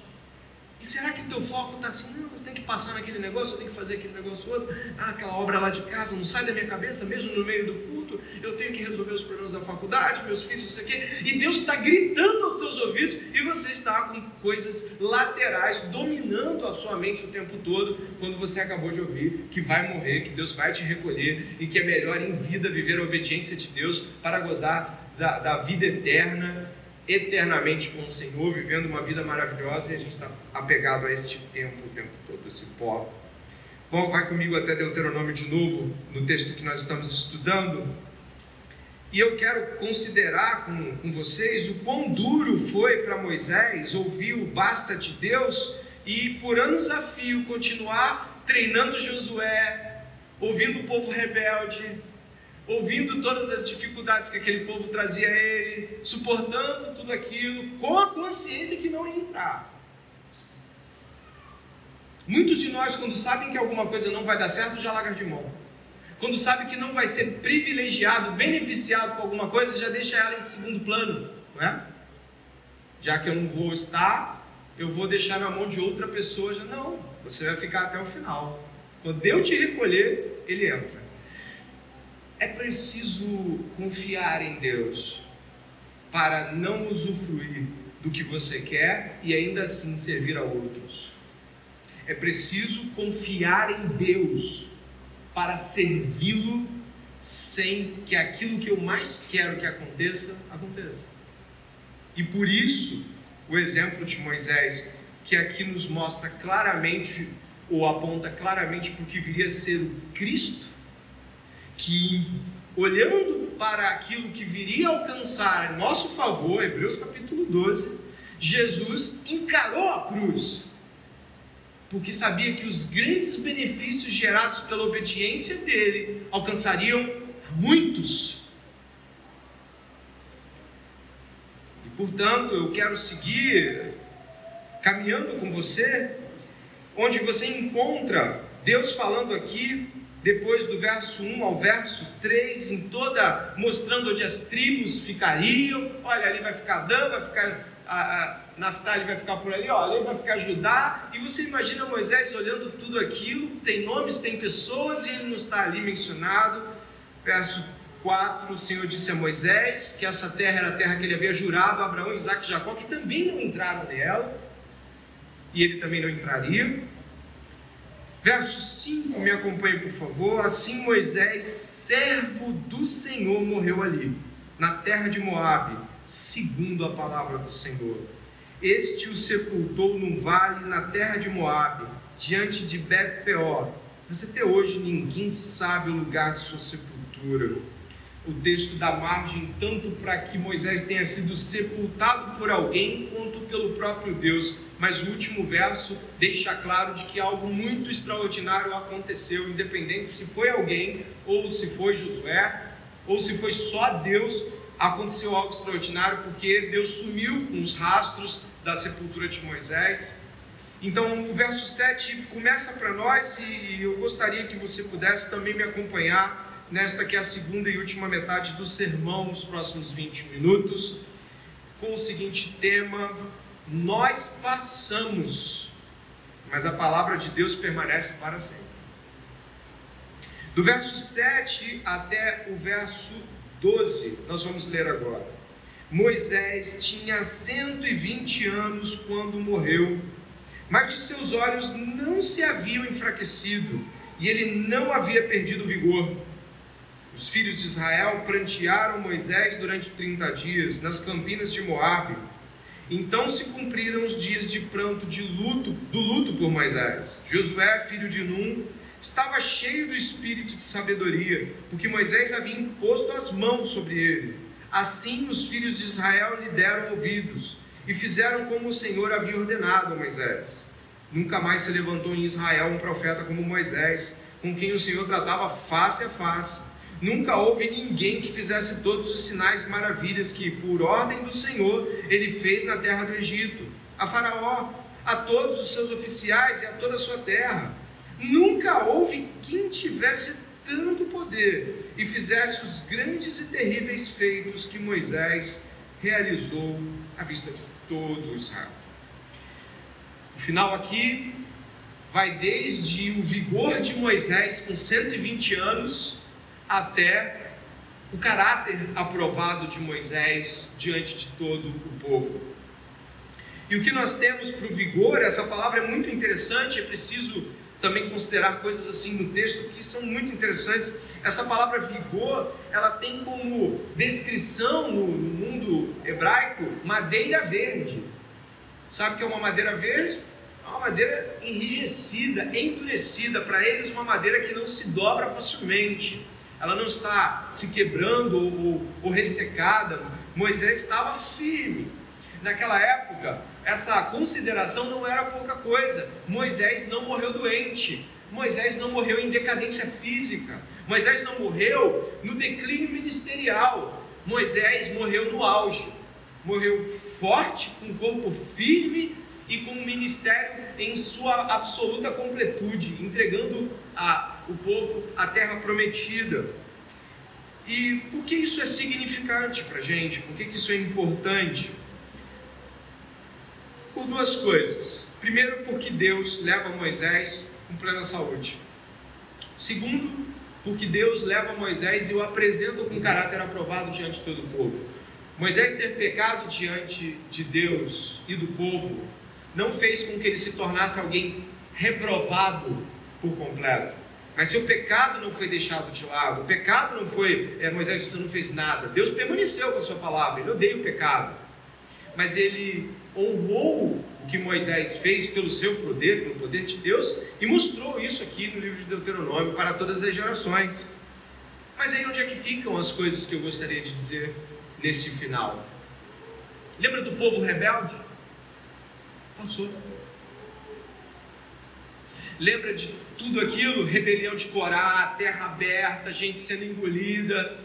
E será que o teu foco está assim, não, tem que passar naquele negócio, eu tenho que fazer aquele negócio outro, ah, aquela obra lá de casa não sai da minha cabeça, mesmo no meio do culto, eu tenho que resolver os problemas da faculdade, meus filhos, isso aqui, e Deus está gritando aos teus ouvidos e você está com coisas laterais dominando a sua mente o tempo todo, quando você acabou de ouvir que vai morrer, que Deus vai te recolher e que é melhor em vida viver a obediência de Deus para gozar da, da vida eterna eternamente com o Senhor, vivendo uma vida maravilhosa e a gente está apegado a este tempo o tempo todo, esse pó. Bom, vai comigo até Deuteronômio de novo, no texto que nós estamos estudando. E eu quero considerar com, com vocês o quão duro foi para Moisés ouvir o basta de Deus e por anos a fio continuar treinando Josué, ouvindo o povo rebelde, ouvindo todas as dificuldades que aquele povo trazia a ele, suportando tudo aquilo, com a consciência que não ia entrar. Muitos de nós, quando sabem que alguma coisa não vai dar certo, já largam de mão. Quando sabe que não vai ser privilegiado, beneficiado com alguma coisa, já deixa ela em segundo plano, não é? Já que eu não vou estar, eu vou deixar na mão de outra pessoa. Já não, você vai ficar até o final. Quando eu te recolher, ele entra. É preciso confiar em Deus para não usufruir do que você quer e ainda assim servir a outros. É preciso confiar em Deus para servi-lo sem que aquilo que eu mais quero que aconteça, aconteça. E por isso, o exemplo de Moisés, que aqui nos mostra claramente, ou aponta claramente para o que viria a ser o Cristo, que olhando para aquilo que viria a alcançar em nosso favor, Hebreus capítulo 12, Jesus encarou a cruz, porque sabia que os grandes benefícios gerados pela obediência dele alcançariam muitos. E portanto, eu quero seguir caminhando com você, onde você encontra Deus falando aqui depois do verso 1 ao verso 3, em toda, mostrando onde as tribos ficariam. Olha, ali vai ficar Dan, vai ficar a, a Naftali vai ficar por ali, ó, ali vai ficar Judá. E você imagina Moisés olhando tudo aquilo, tem nomes, tem pessoas, e ele não está ali mencionado. Verso 4, o Senhor disse a Moisés que essa terra era a terra que ele havia jurado a Abraão, Isaac e Jacó, que também não entraram nela, e ele também não entraria. Verso 5, me acompanhe por favor. Assim Moisés, servo do Senhor, morreu ali, na terra de Moabe, segundo a palavra do Senhor. Este o sepultou num vale na terra de Moabe, diante de Bet-peor. Mas até hoje ninguém sabe o lugar de sua sepultura. O texto dá margem tanto para que Moisés tenha sido sepultado por alguém quanto pelo próprio Deus. Mas o último verso deixa claro de que algo muito extraordinário aconteceu, independente se foi alguém ou se foi Josué ou se foi só Deus, aconteceu algo extraordinário porque Deus sumiu com os rastros da sepultura de Moisés. Então, o verso 7 começa para nós e eu gostaria que você pudesse também me acompanhar nesta que é a segunda e última metade do sermão, nos próximos 20 minutos, com o seguinte tema: Nós passamos, mas a palavra de Deus permanece para sempre. Do verso 7 até o verso 12, nós vamos ler agora. Moisés tinha 120 anos quando morreu, mas os seus olhos não se haviam enfraquecido e ele não havia perdido vigor. Os filhos de Israel prantearam Moisés durante 30 dias nas campinas de Moabe. Então se cumpriram os dias de pranto de luto, do luto por Moisés. Josué, filho de Num, estava cheio do espírito de sabedoria, porque Moisés havia imposto as mãos sobre ele. Assim os filhos de Israel lhe deram ouvidos e fizeram como o Senhor havia ordenado a Moisés. Nunca mais se levantou em Israel um profeta como Moisés, com quem o Senhor tratava face a face Nunca houve ninguém que fizesse todos os sinais e maravilhas que, por ordem do Senhor, ele fez na terra do Egito, a Faraó, a todos os seus oficiais e a toda a sua terra. Nunca houve quem tivesse tanto poder e fizesse os grandes e terríveis feitos que Moisés realizou à vista de todo Israel. O final aqui vai desde o vigor de Moisés com 120 anos até o caráter aprovado de Moisés diante de todo o povo. E o que nós temos para o vigor, essa palavra é muito interessante, é preciso também considerar coisas assim no texto que são muito interessantes. Essa palavra vigor, ela tem como descrição no, no mundo hebraico madeira verde. Sabe o que é uma madeira verde? É uma madeira enrijecida, endurecida, para eles uma madeira que não se dobra facilmente ela não está se quebrando ou, ou, ou ressecada. Moisés estava firme. Naquela época, essa consideração não era pouca coisa. Moisés não morreu doente. Moisés não morreu em decadência física. Moisés não morreu no declínio ministerial. Moisés morreu no auge. Morreu forte, com corpo firme e com o ministério em sua absoluta completude, entregando a o povo à terra prometida. E por que isso é significante para a gente? Por que isso é importante? Por duas coisas. Primeiro, porque Deus leva Moisés com plena saúde. Segundo, porque Deus leva Moisés e o apresenta com caráter aprovado diante de todo o povo. Moisés ter pecado diante de Deus e do povo não fez com que ele se tornasse alguém reprovado por completo. Mas seu pecado não foi deixado de lado, o pecado não foi, é, Moisés, você não fez nada. Deus permaneceu com a sua palavra, ele odeia o pecado. Mas ele honrou o que Moisés fez pelo seu poder, pelo poder de Deus, e mostrou isso aqui no livro de Deuteronômio para todas as gerações. Mas aí onde é que ficam as coisas que eu gostaria de dizer nesse final? Lembra do povo rebelde? Passou. Lembra de tudo aquilo? Rebelião de Corá, terra aberta, gente sendo engolida.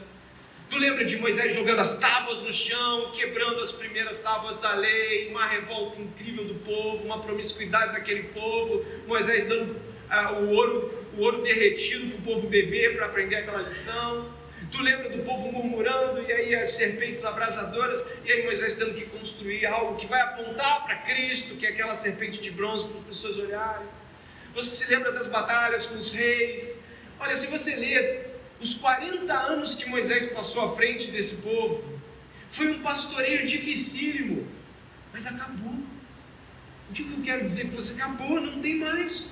Tu lembra de Moisés jogando as tábuas no chão, quebrando as primeiras tábuas da lei, uma revolta incrível do povo, uma promiscuidade daquele povo, Moisés dando ah, o ouro, o ouro derretido para o povo beber para aprender aquela lição. Tu lembra do povo murmurando e aí as serpentes abrasadoras, e aí Moisés tendo que construir algo que vai apontar para Cristo, que é aquela serpente de bronze para as pessoas olharem. Você se lembra das batalhas com os reis? Olha, se você ler os 40 anos que Moisés passou à frente desse povo, foi um pastoreio dificílimo, mas acabou. O que eu quero dizer com você? Acabou, não tem mais.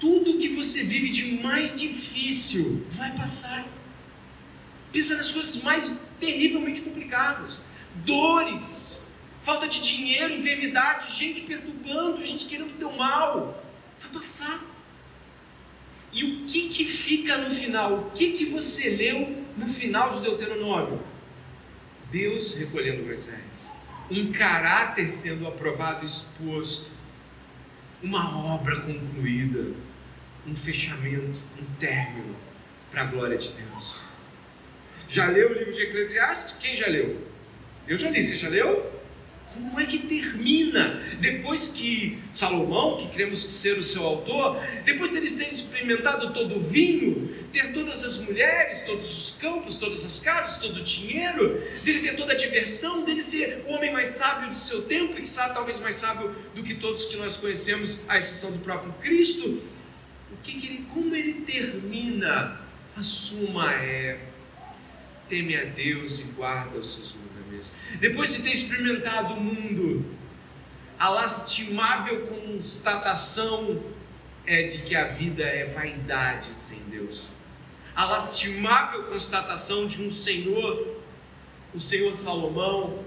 Tudo que você vive de mais difícil vai passar. Pensa nas coisas mais terrivelmente complicadas, dores, falta de dinheiro, enfermidade, gente perturbando, gente querendo teu mal. Vai passar. E o que que fica no final? O que que você leu no final de Deuteronômio? Deus recolhendo Moisés, um caráter sendo aprovado, exposto, uma obra concluída, um fechamento, um término para a glória de Deus. Já leu o livro de Eclesiastes? Quem já leu? Eu já li, você já leu? Como é que termina? Depois que Salomão, que cremos ser o seu autor, depois deles terem experimentado todo o vinho, ter todas as mulheres, todos os campos, todas as casas, todo o dinheiro, dele ter toda a diversão, dele ser o homem mais sábio de seu tempo, e sabe talvez mais sábio do que todos que nós conhecemos, à exceção do próprio Cristo, o que, que ele, como ele termina? A suma é teme a Deus e guarda os seus Depois de ter experimentado o mundo, a lastimável constatação é de que a vida é vaidade sem Deus. A lastimável constatação de um Senhor, o Senhor Salomão,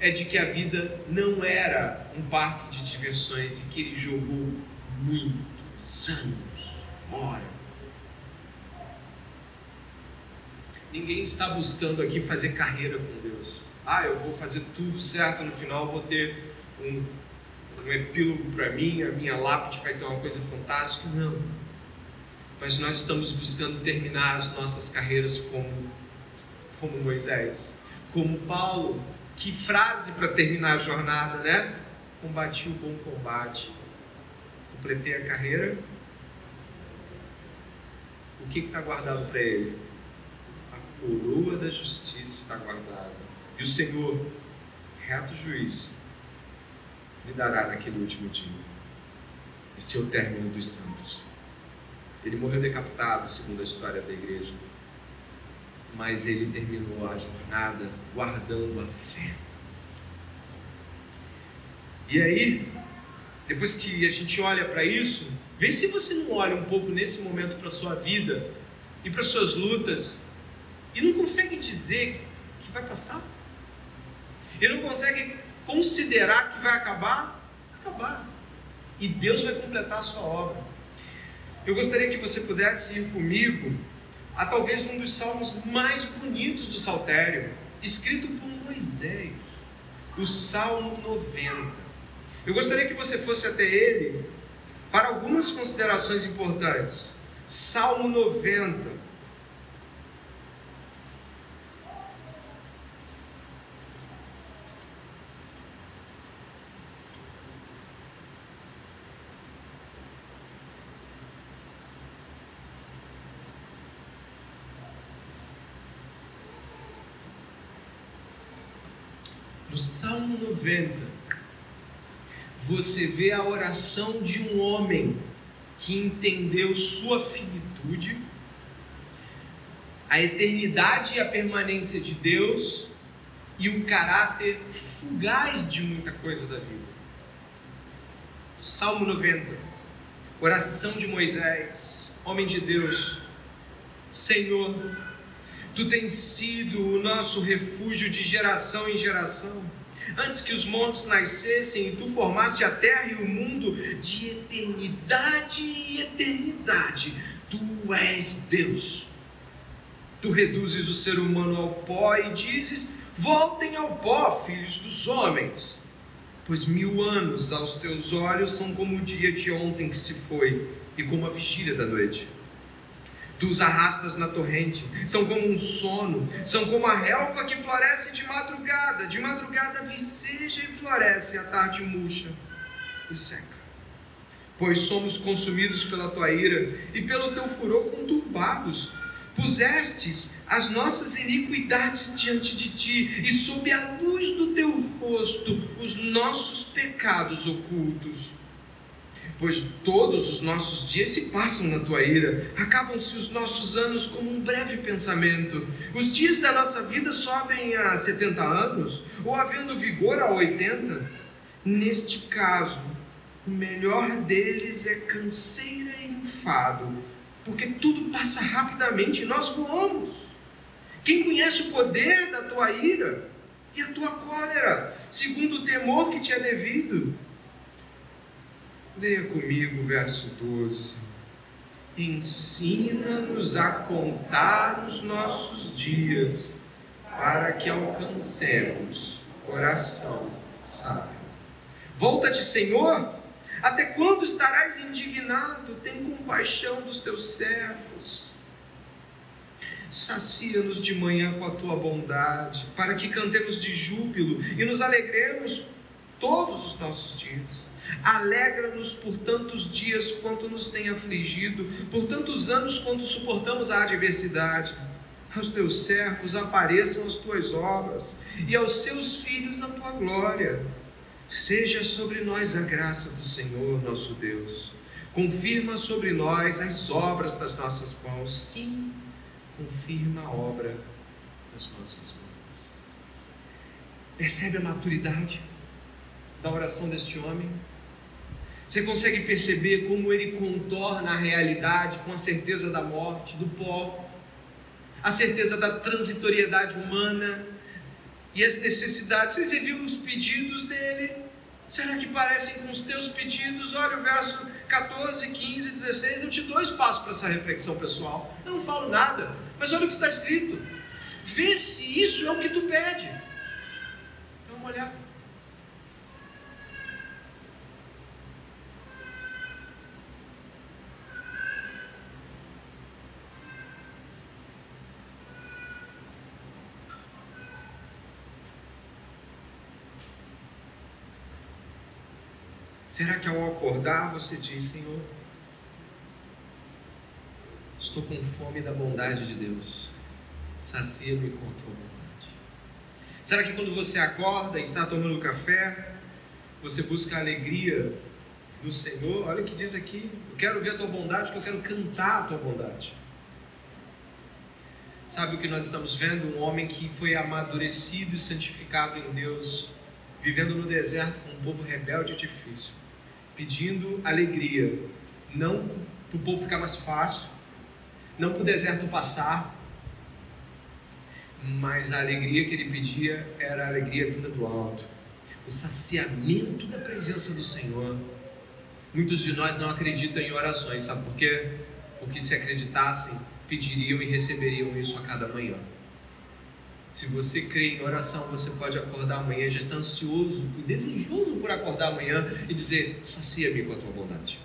é de que a vida não era um parque de diversões e que ele jogou muitos anos fora ninguém está buscando aqui fazer carreira com Deus. Ah, eu vou fazer tudo certo no final, vou ter um, um epílogo para mim, a minha lápide vai ter uma coisa fantástica. Não. Mas nós estamos buscando terminar as nossas carreiras como, como Moisés, como Paulo. Que frase para terminar a jornada, né? Combati o bom combate, completei a carreira. O que está guardado para ele? coroa da justiça está guardada. E o Senhor, reto juiz, me dará naquele último dia. Este é o término dos santos. Ele morreu decapitado, segundo a história da igreja. Mas ele terminou a jornada guardando a fé. E aí, depois que a gente olha para isso, vê se você não olha um pouco nesse momento para a sua vida e para suas lutas e não consegue dizer que vai passar. Ele não consegue considerar que vai acabar, acabar. E Deus vai completar a sua obra. Eu gostaria que você pudesse ir comigo a talvez um dos salmos mais bonitos do Saltério, escrito por Moisés, o Salmo 90. Eu gostaria que você fosse até ele para algumas considerações importantes. Salmo 90. no Salmo 90, você vê a oração de um homem que entendeu sua finitude, a eternidade e a permanência de Deus e o caráter fugaz de muita coisa da vida. Salmo 90, oração de Moisés, homem de Deus, Senhor, Tu tens sido o nosso refúgio de geração em geração. Antes que os montes nascessem, e tu formaste a terra e o mundo de eternidade e eternidade. Tu és Deus. Tu reduzes o ser humano ao pó e dizes: Voltem ao pó, filhos dos homens. Pois mil anos aos teus olhos são como o dia de ontem que se foi, e como a vigília da noite tu os arrastas na torrente, são como um sono, são como a relva que floresce de madrugada, de madrugada viceja e floresce, à tarde murcha e seca. Pois somos consumidos pela tua ira e pelo teu furor conturbados. Pusestes as nossas iniquidades diante de ti, e sob a luz do teu rosto os nossos pecados ocultos pois todos os nossos dias se passam na tua ira, acabam-se os nossos anos como um breve pensamento. Os dias da nossa vida sobem a 70 anos, ou havendo vigor a 80. Neste caso, o melhor deles é canseira e enfado, porque tudo passa rapidamente e nós voamos. Quem conhece o poder da tua ira e a tua cólera, segundo o temor que te é devido? Leia comigo o verso 12. Ensina-nos a contar os nossos dias, para que alcancemos coração sábio. Volta-te, Senhor, até quando estarás indignado? Tem compaixão dos teus servos. Sacia-nos de manhã com a tua bondade, para que cantemos de júbilo e nos alegremos todos os nossos dias. Alegra-nos por tantos dias quanto nos tem afligido, por tantos anos quanto suportamos a adversidade. Aos teus servos apareçam as tuas obras, e aos seus filhos a tua glória. Seja sobre nós a graça do Senhor nosso Deus. Confirma sobre nós as obras das nossas mãos. Sim, confirma a obra das nossas mãos. Percebe a maturidade da oração deste homem? Você consegue perceber como ele contorna a realidade com a certeza da morte, do pó, a certeza da transitoriedade humana e as necessidades. Você viu os pedidos dele? Será que parecem com os teus pedidos? Olha o verso 14, 15, 16. Eu te dou espaço para essa reflexão pessoal. Eu não falo nada, mas olha o que está escrito. Vê se isso é o que tu pede. Dá uma olhada. Será que ao acordar você diz, Senhor, estou com fome da bondade de Deus, sacia-me com a tua bondade? Será que quando você acorda e está tomando café, você busca a alegria do Senhor? Olha o que diz aqui: eu quero ver a tua bondade, porque eu quero cantar a tua bondade. Sabe o que nós estamos vendo? Um homem que foi amadurecido e santificado em Deus, vivendo no deserto com um povo rebelde e difícil pedindo alegria, não para o povo ficar mais fácil, não para o deserto passar, mas a alegria que ele pedia era a alegria vinda do alto, o saciamento da presença do Senhor. Muitos de nós não acreditam em orações, sabe por quê? Porque se acreditassem, pediriam e receberiam isso a cada manhã. Se você crê em oração, você pode acordar amanhã, já está ansioso e desejoso por acordar amanhã e dizer: sacia-me com a tua bondade.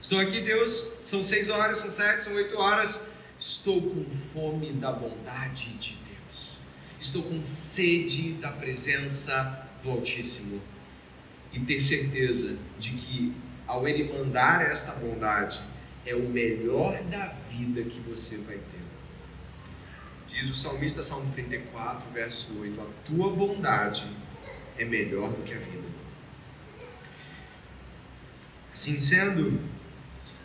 Estou aqui, Deus, são seis horas, são sete, são oito horas. Estou com fome da bondade de Deus. Estou com sede da presença do Altíssimo. E ter certeza de que ao Ele mandar esta bondade, é o melhor da vida que você vai ter. Diz o salmista, Salmo 34, verso 8: A tua bondade é melhor do que a vida. Assim sendo,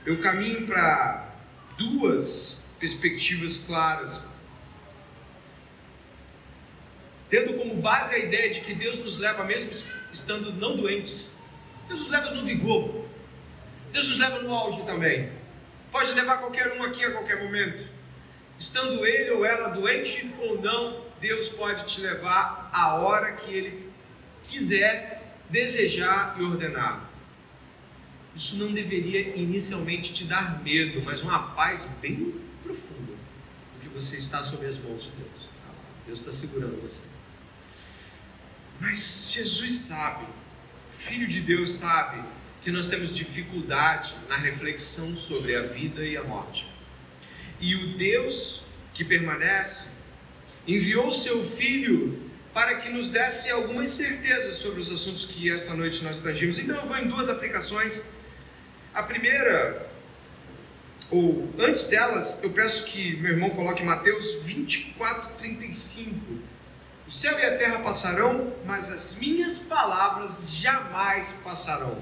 eu caminho para duas perspectivas claras. Tendo como base a ideia de que Deus nos leva, mesmo estando não doentes, Deus nos leva no vigor, Deus nos leva no auge também. Pode levar qualquer um aqui a qualquer momento. Estando ele ou ela doente ou não, Deus pode te levar a hora que ele quiser, desejar e ordenar. Isso não deveria inicialmente te dar medo, mas uma paz bem profunda, porque você está sob as mãos de Deus. Deus está segurando você. Mas Jesus sabe, Filho de Deus sabe, que nós temos dificuldade na reflexão sobre a vida e a morte. E o Deus que permanece enviou seu Filho para que nos desse algumas certezas sobre os assuntos que esta noite nós tangimos. Então eu vou em duas aplicações. A primeira, ou antes delas, eu peço que meu irmão coloque Mateus 24, 35. O céu e a terra passarão, mas as minhas palavras jamais passarão.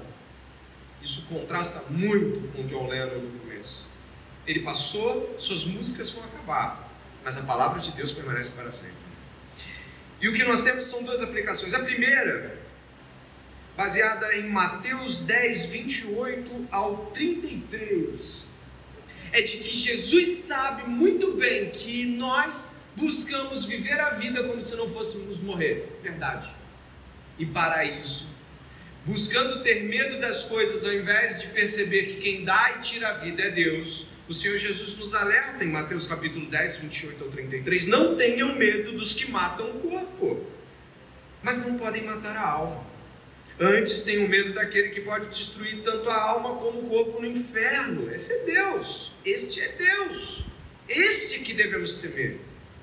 Isso contrasta muito com John Lennon no começo. Ele passou, suas músicas vão acabar, mas a palavra de Deus permanece para sempre. E o que nós temos são duas aplicações. A primeira, baseada em Mateus 10, 28 ao 33, é de que Jesus sabe muito bem que nós buscamos viver a vida como se não fôssemos morrer. Verdade. E para isso, buscando ter medo das coisas ao invés de perceber que quem dá e tira a vida é Deus, O Senhor Jesus nos alerta em Mateus capítulo 10, 28 ao 33: Não tenham medo dos que matam o corpo, mas não podem matar a alma. Antes tenham medo daquele que pode destruir tanto a alma como o corpo no inferno. Esse é Deus. Este é Deus. Esse que devemos temer.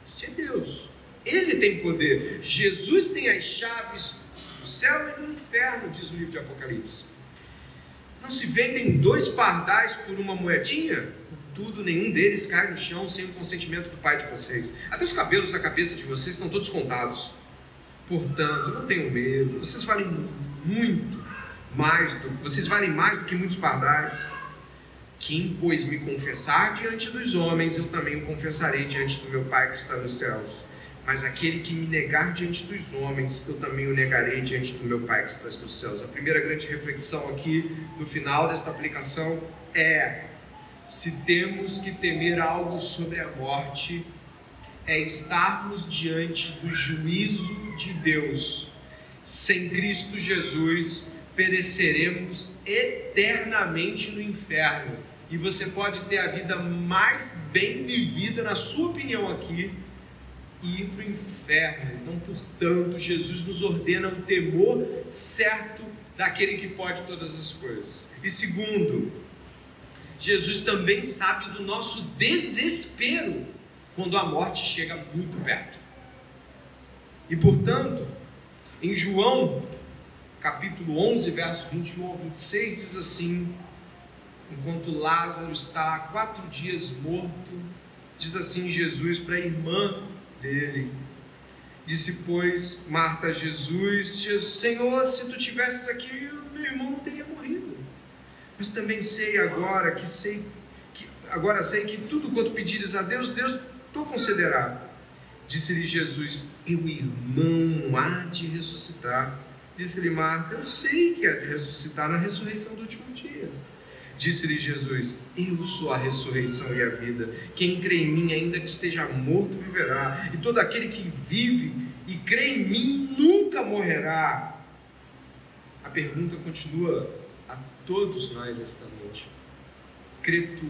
Este é Deus. Ele tem poder. Jesus tem as chaves do céu e do inferno, diz o livro de Apocalipse. Não se vendem dois pardais por uma moedinha? Tudo, nenhum deles cai no chão sem o consentimento do Pai de vocês. Até os cabelos da cabeça de vocês estão todos contados. Portanto, não tenham medo. Vocês valem muito mais do vocês valem mais do que muitos pardais. Quem, pois, me confessar diante dos homens, eu também o confessarei diante do meu Pai que está nos céus. Mas aquele que me negar diante dos homens, eu também o negarei diante do meu Pai que está nos céus. A primeira grande reflexão aqui, no final desta aplicação, é: se temos que temer algo sobre a morte, é estarmos diante do juízo de Deus. Sem Cristo Jesus, pereceremos eternamente no inferno. E você pode ter a vida mais bem vivida, na sua opinião, aqui, e ir para o inferno. Então, portanto, Jesus nos ordena um temor certo daquele que pode todas as coisas. E segundo, Jesus também sabe do nosso desespero quando a morte chega muito perto. E portanto, em João capítulo 11, verso 21 ao 26, diz assim: Enquanto Lázaro está há quatro dias morto, diz assim Jesus para a irmã dele. Disse, pois, Marta a Jesus: Senhor, se tu tivesses aqui, meu irmão não teria morrido. Mas também sei agora que sei que agora sei que tudo quanto pedires a Deus, Deus tu concederá. Disse-lhe Jesus: Teu irmão há de ressuscitar. Disse-lhe Marta: Eu sei que há de ressuscitar na ressurreição do último dia. Disse-lhe Jesus: Eu sou a ressurreição e a vida. Quem crê em mim, ainda que esteja morto, viverá. E todo aquele que vive e crê em mim nunca morrerá. A pergunta continua todos nós esta noite: Crê tu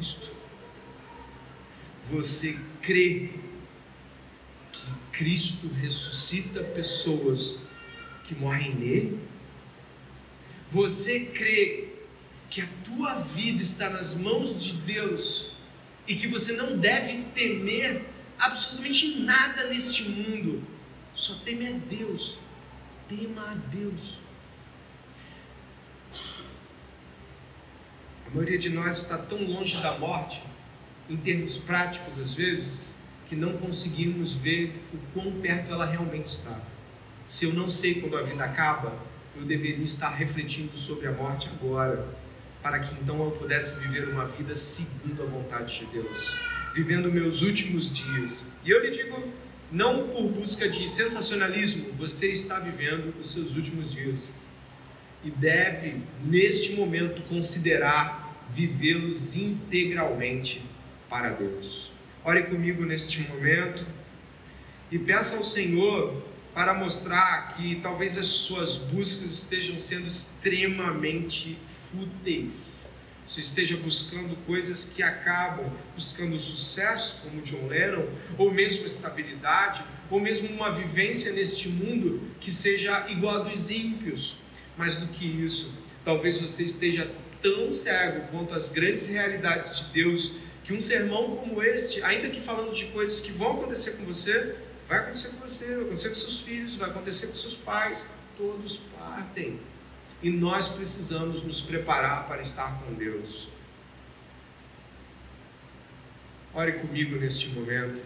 isto? Você crê que Cristo ressuscita pessoas que morrem nele? Você crê que a tua vida está nas mãos de Deus e que você não deve temer absolutamente nada neste mundo, só teme a Deus. Tema a Deus. A maioria de nós está tão longe da morte, em termos práticos às vezes, que não conseguimos ver o quão perto ela realmente está. Se eu não sei quando a vida acaba, eu deveria estar refletindo sobre a morte agora, para que então eu pudesse viver uma vida segundo a vontade de Deus, vivendo meus últimos dias. E eu lhe digo, não por busca de sensacionalismo, você está vivendo os seus últimos dias e deve, neste momento, considerar vivê-los integralmente para Deus. Ore comigo neste momento e peça ao Senhor para mostrar que talvez as suas buscas estejam sendo extremamente fúteis. Você esteja buscando coisas que acabam buscando sucesso, como John Lennon, ou mesmo estabilidade, ou mesmo uma vivência neste mundo que seja igual a dos ímpios. Mais do que isso, talvez você esteja tão cego quanto as grandes realidades de Deus que um sermão como este, ainda que falando de coisas que vão acontecer com você, Vai acontecer com você, vai acontecer com seus filhos, vai acontecer com seus pais. Todos partem. E nós precisamos nos preparar para estar com Deus. Ore comigo neste momento.